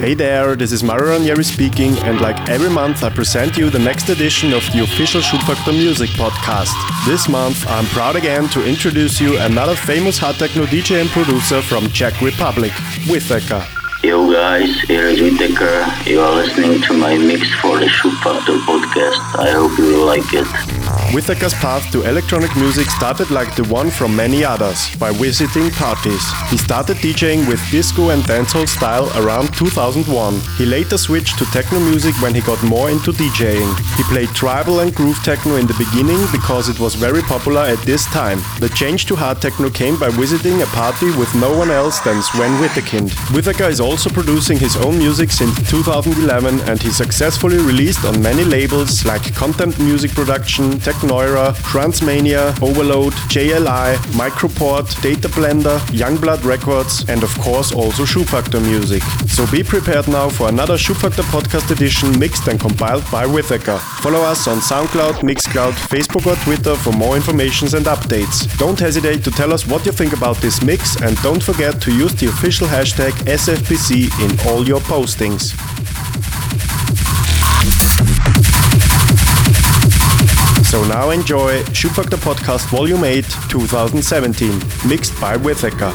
Hey there, this is Mario Ranieri speaking, and like every month, I present you the next edition of the official Schubfaktor Music podcast. This month, I'm proud again to introduce you another famous hard techno DJ and producer from Czech Republic, Withecker. Yo guys, here is Withecker. You are listening to my mix for the Schubfaktor podcast. I hope you like it. Withecker's path to electronic music started like the one from many others, by visiting parties. He started DJing with disco and dancehall style around 2001. He later switched to techno music when he got more into DJing. He played tribal and groove techno in the beginning because it was very popular at this time. The change to hard techno came by visiting a party with no one else than Sven Wittekind. Withecker is also producing his own music since 2011 and he successfully released on many labels like Content Music Production, Technoira, Transmania, Overload, JLI, Mikroport, Data Blender, Youngblood Records, and of course also Schubfaktor Music. So be prepared now for another Schubfaktor podcast edition mixed and compiled by Withecker. Follow us on SoundCloud, Mixcloud, Facebook or Twitter for more informations and updates. Don't hesitate to tell us what you think about this mix and don't forget to use the official hashtag SFPC in all your postings. So now enjoy Schubfaktor Podcast Volume 8 2017, mixed by Withecker.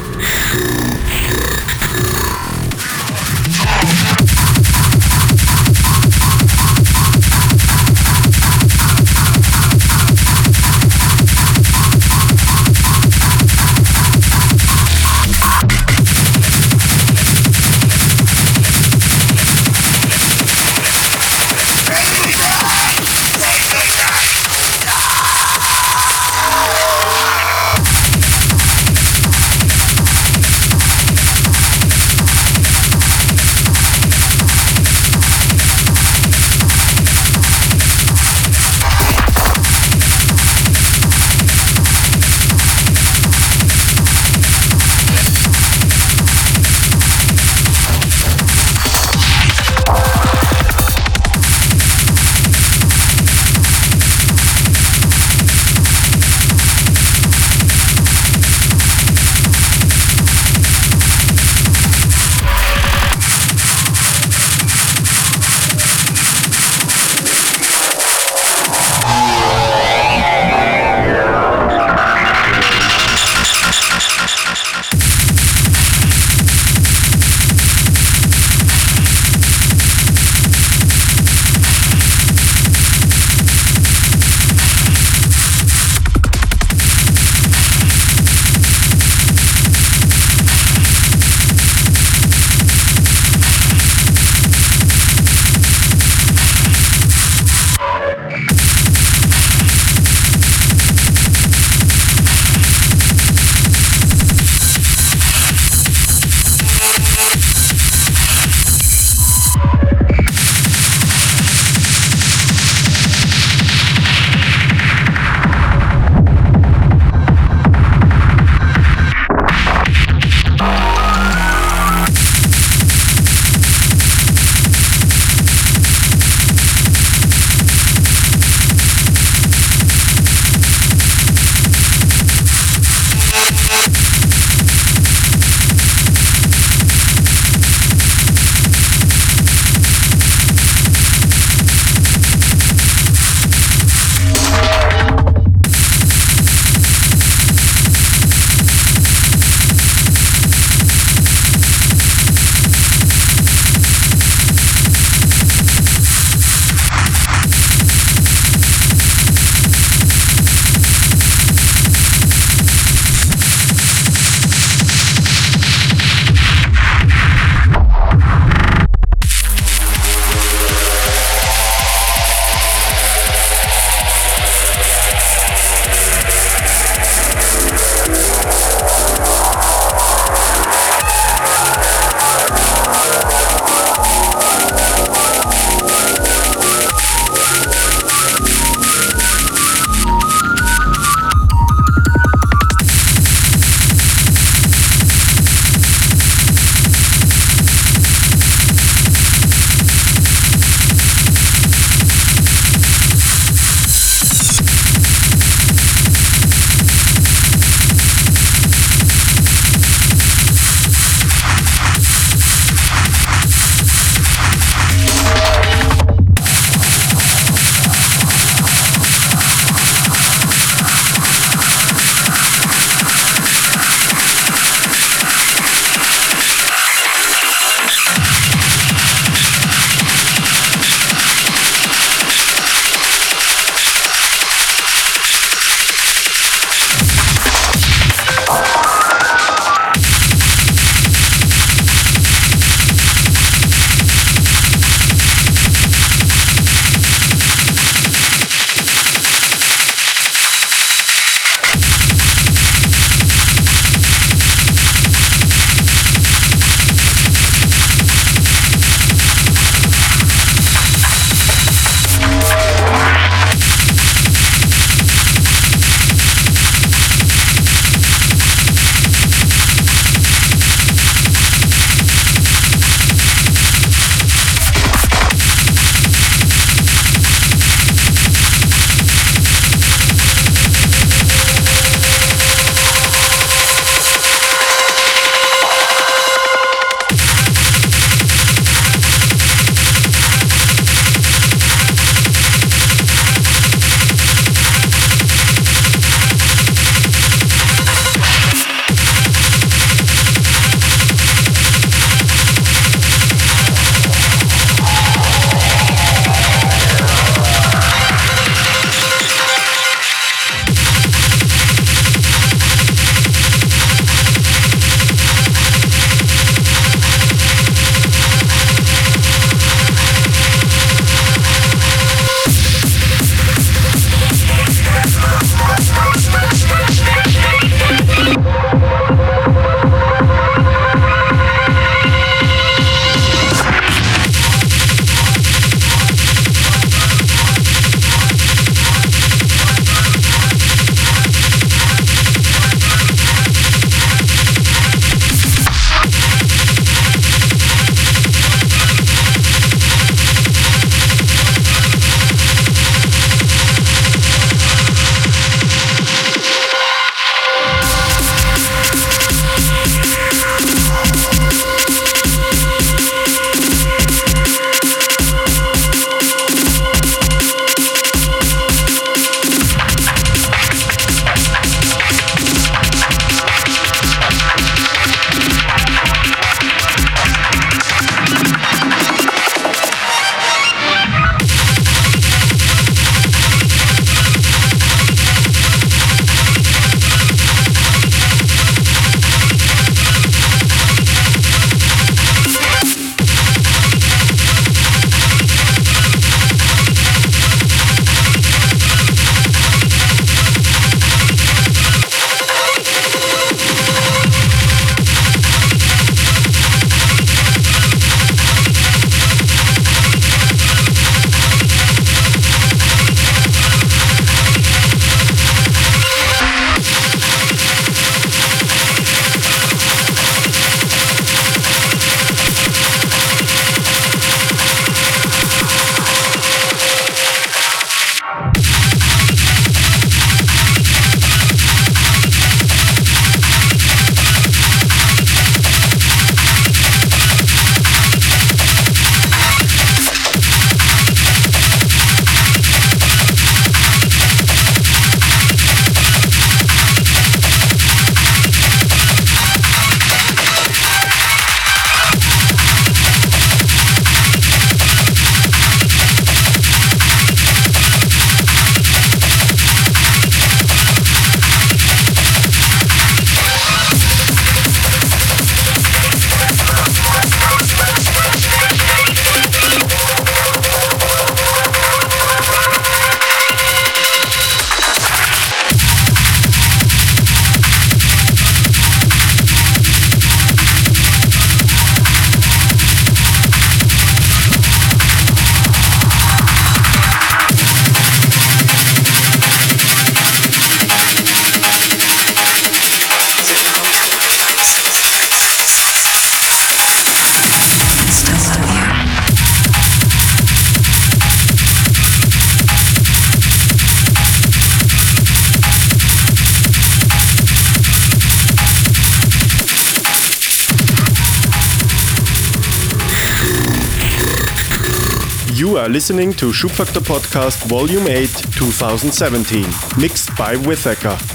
Are listening to Schubfaktor Podcast Volume 8 2017, mixed by Withecker.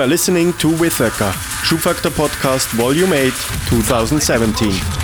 You are listening to Withecker, Schubfaktor Podcast Volume 8, 2017.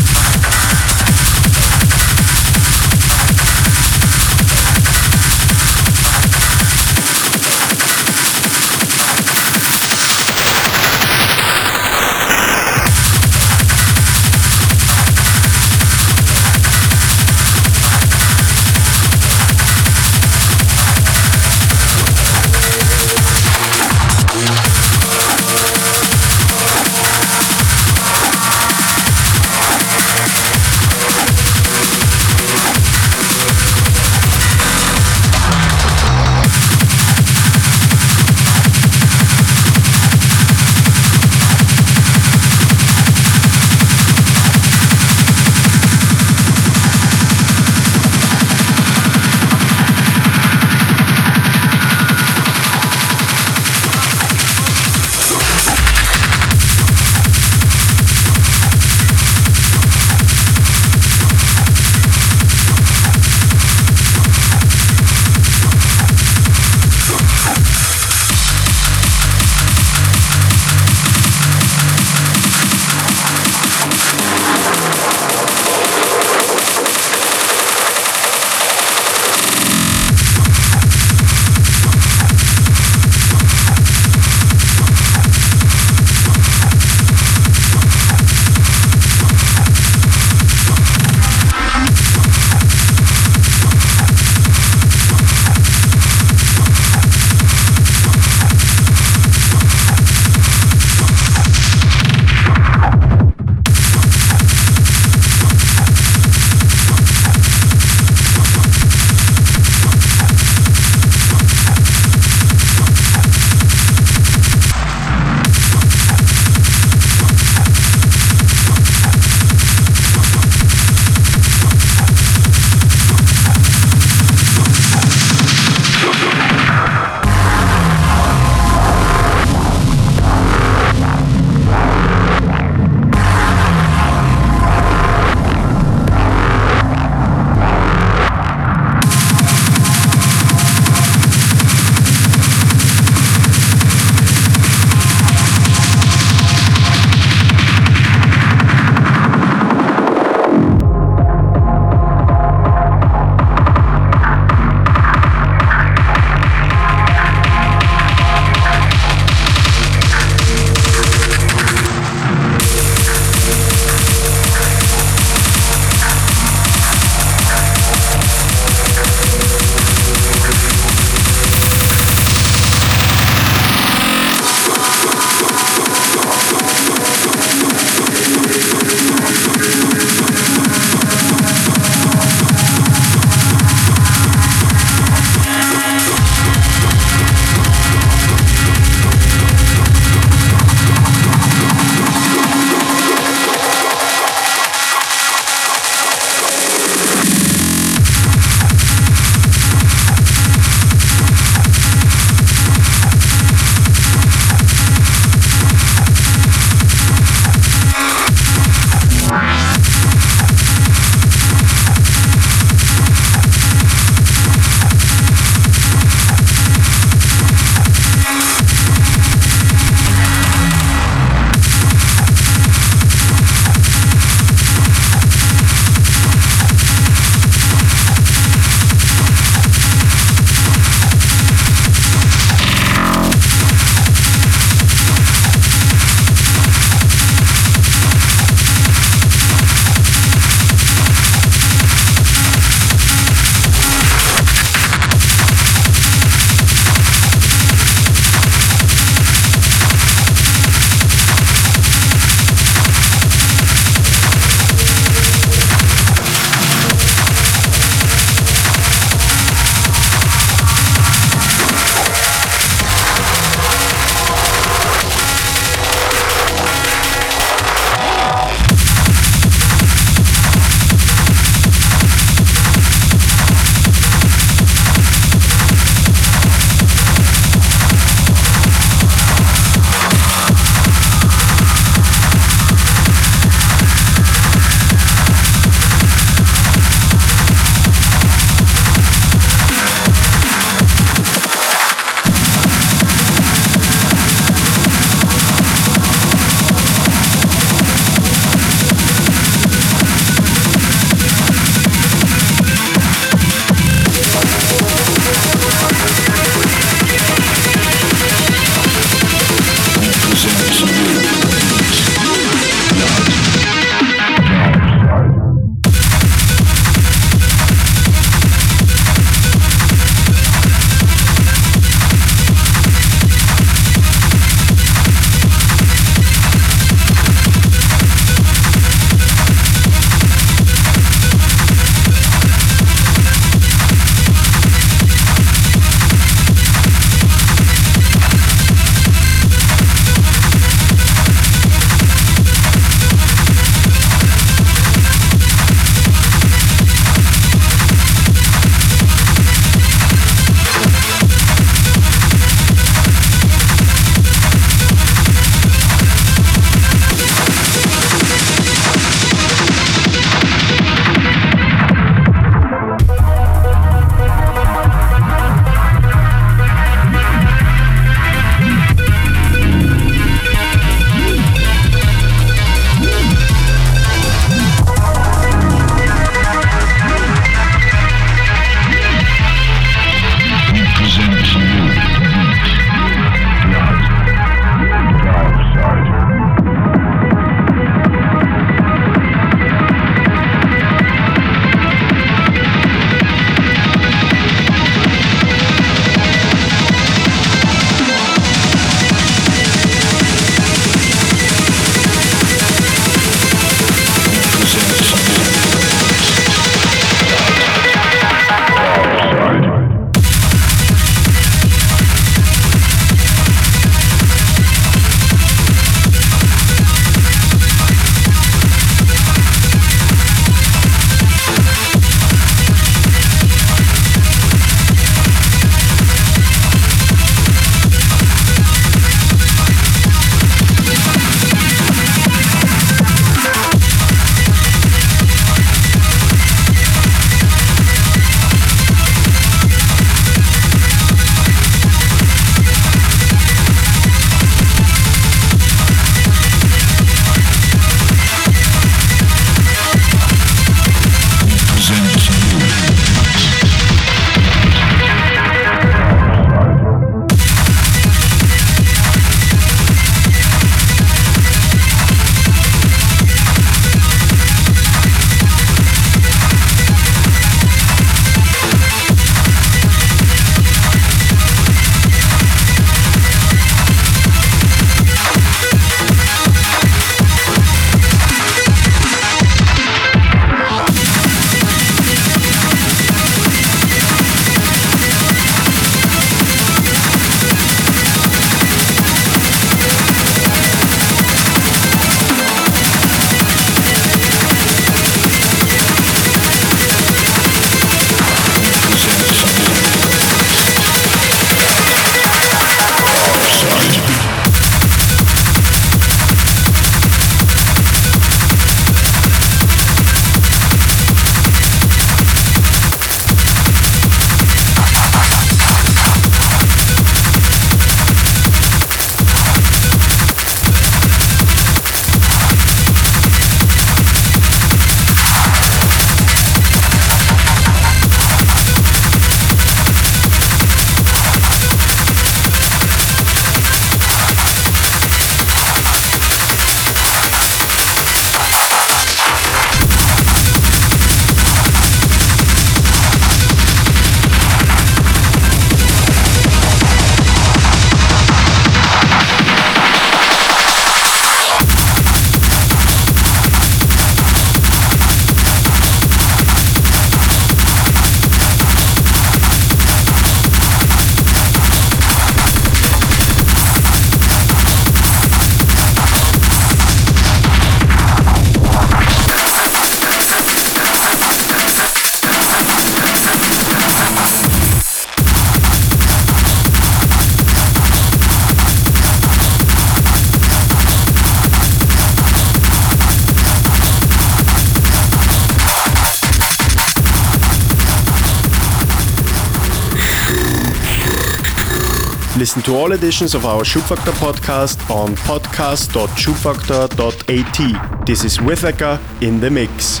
Listen to all editions of our Schubfaktor podcast on podcast.schubfaktor.at. This is Withecker in the mix.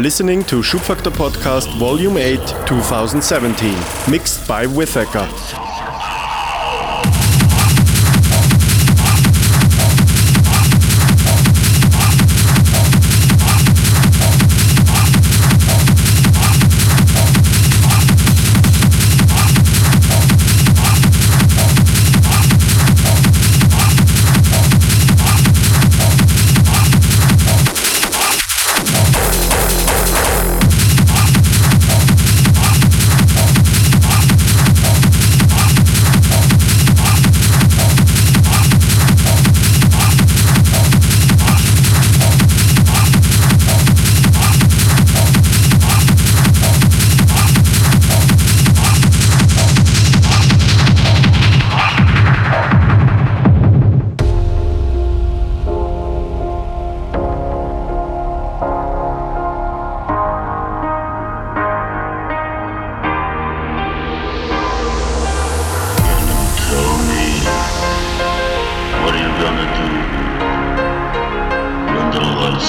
Listening to Schubfaktor Podcast Volume 8 2017, mixed by Withecker.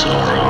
sorrow.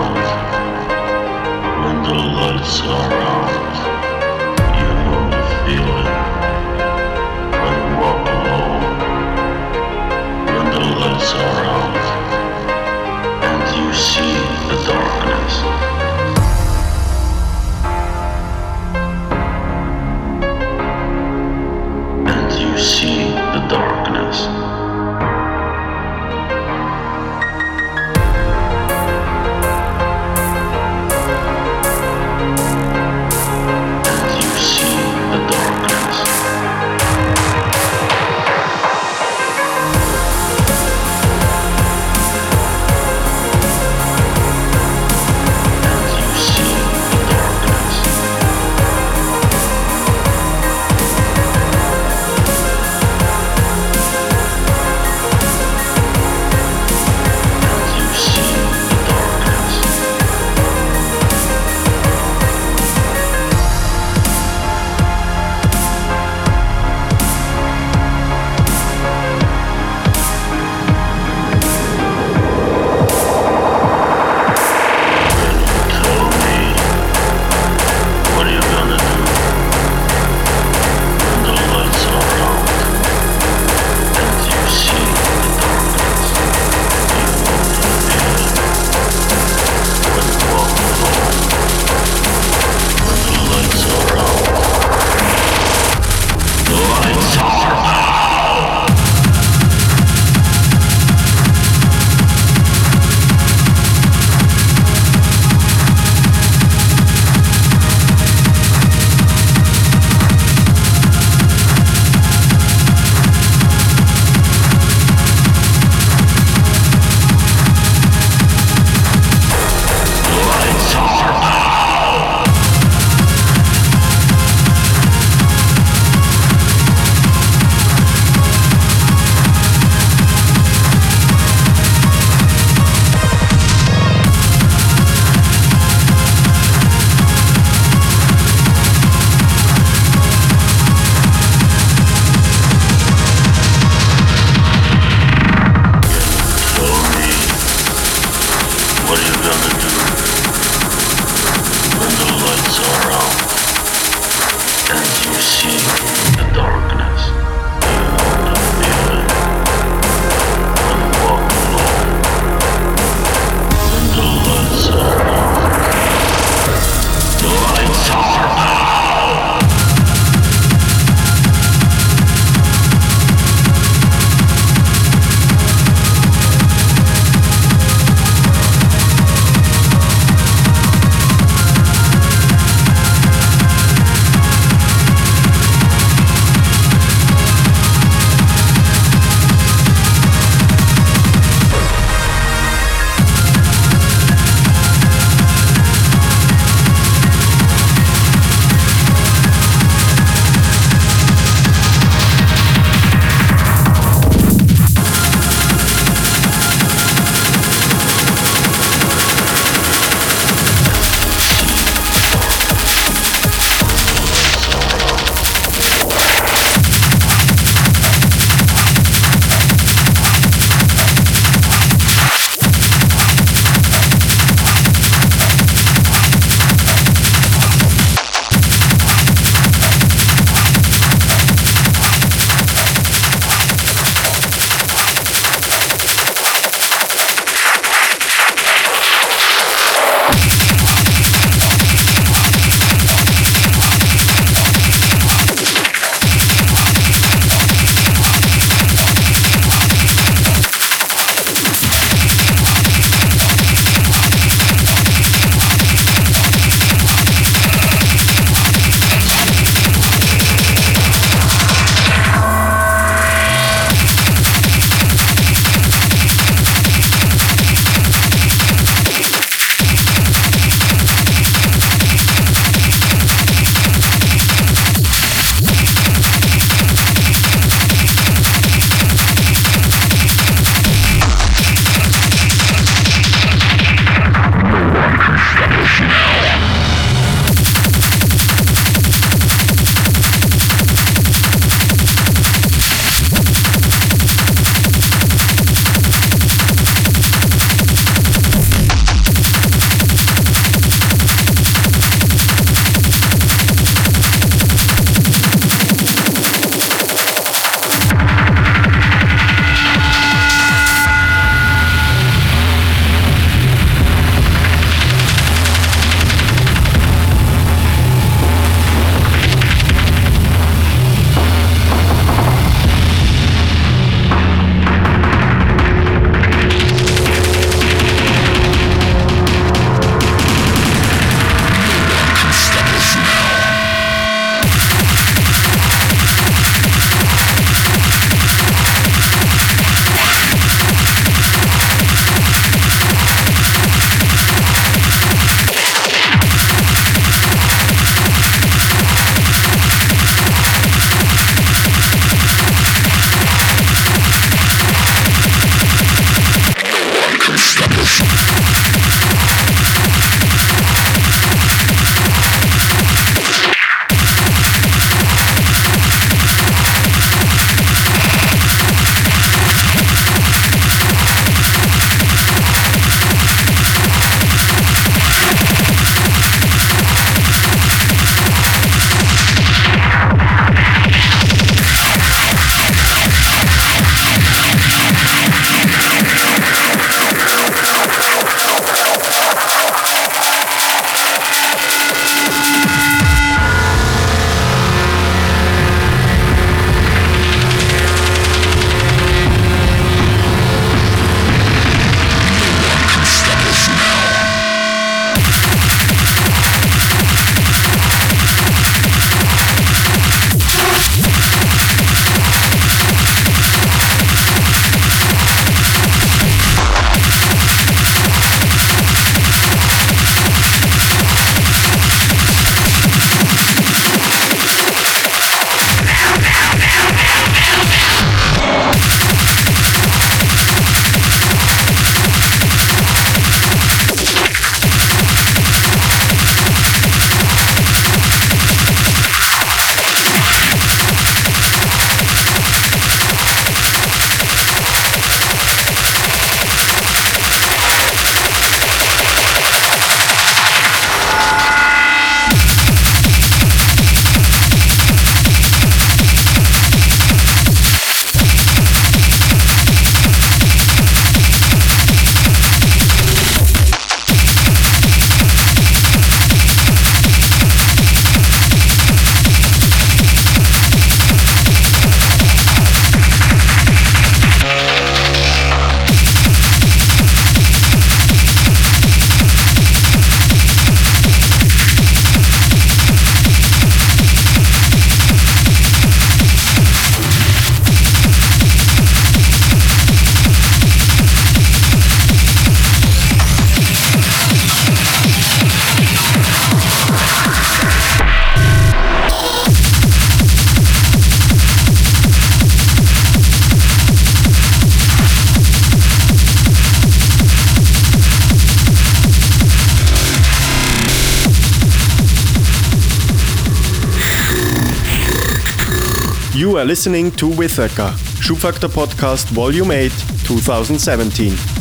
Are listening to Withecker, Schubfaktor Podcast Volume 8, 2017.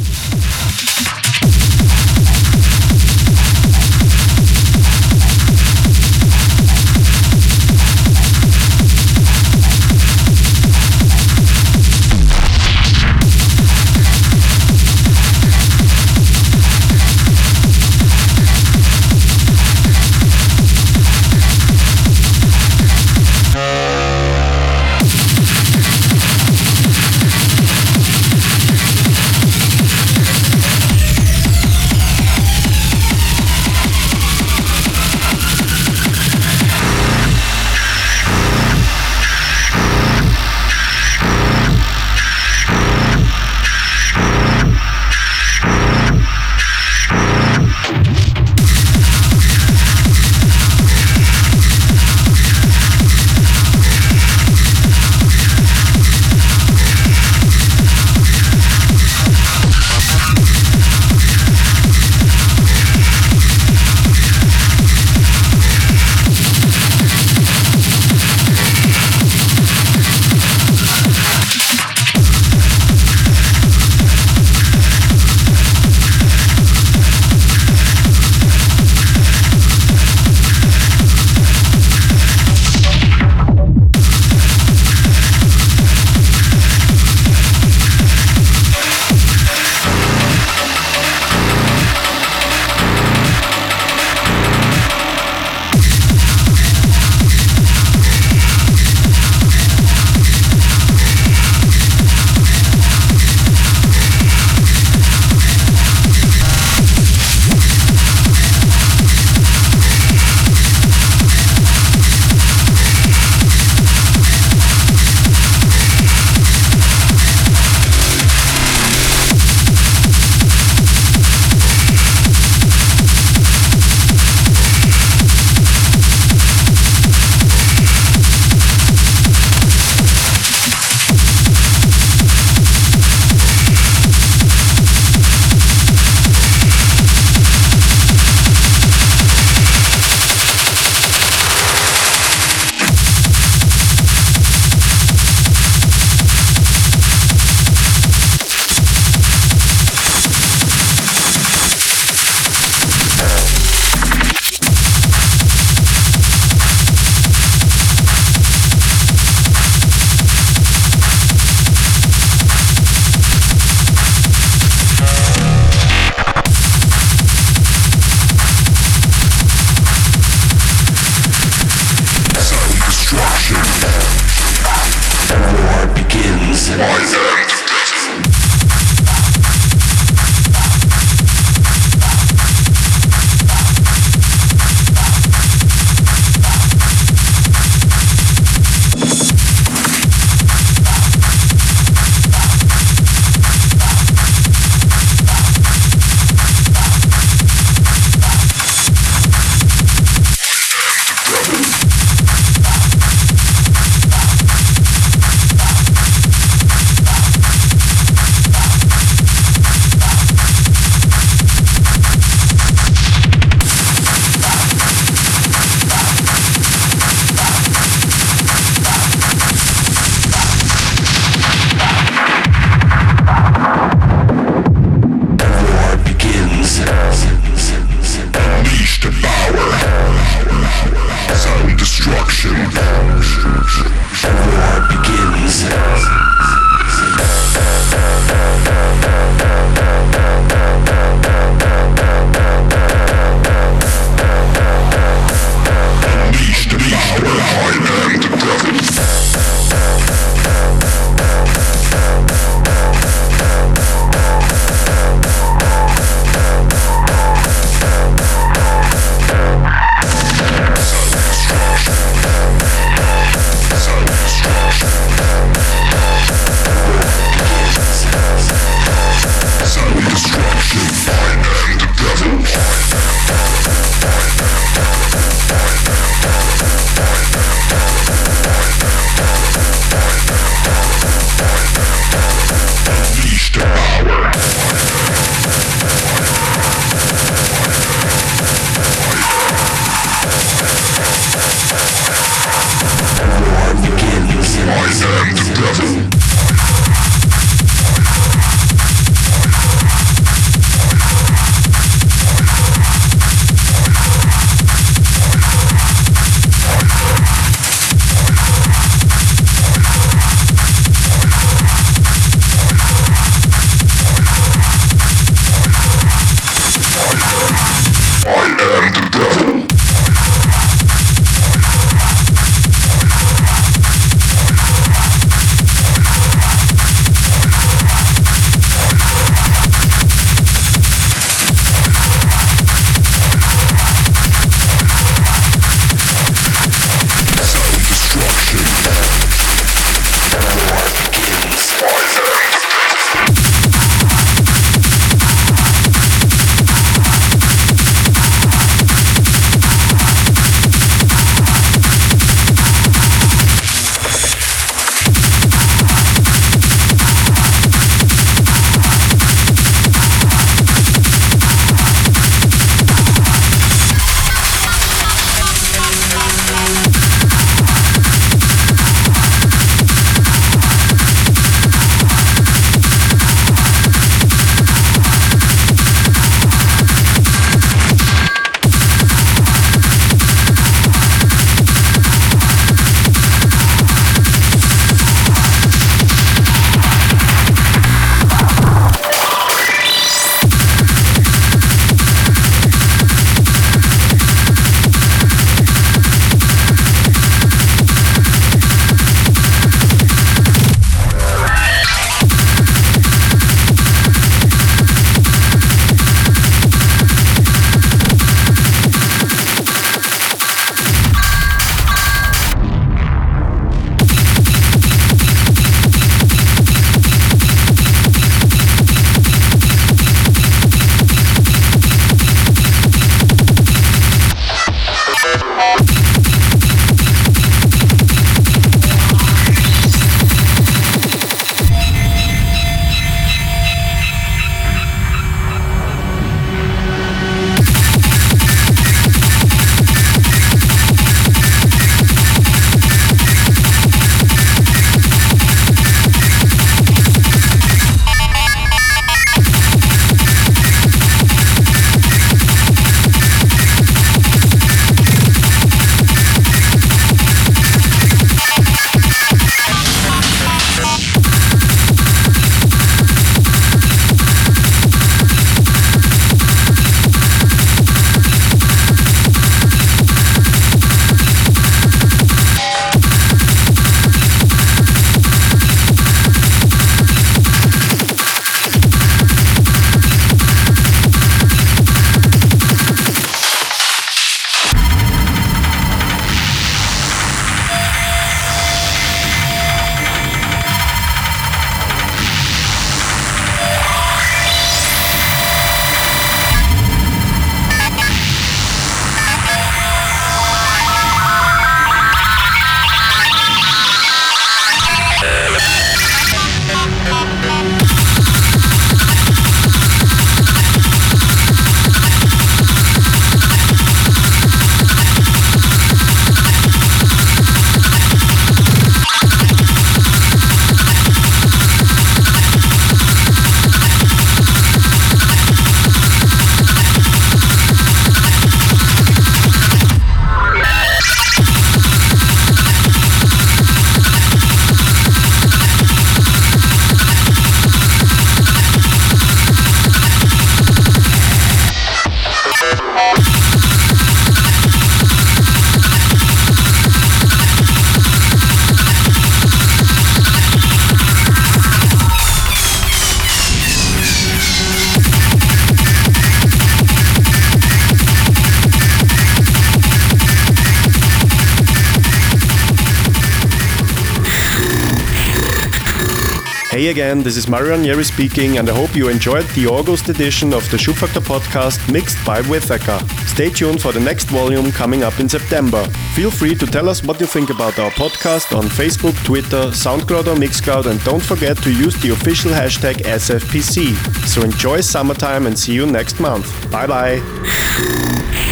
Again, this is Mario Ranieri speaking, and I hope you enjoyed the August edition of the Schubfaktor podcast mixed by Withecker. Stay tuned for the next volume coming up in September. Feel free to tell us what you think about our podcast on Facebook, Twitter, SoundCloud, or Mixcloud, and don't forget to use the official hashtag SFPC. So enjoy summertime and see you next month. Bye bye.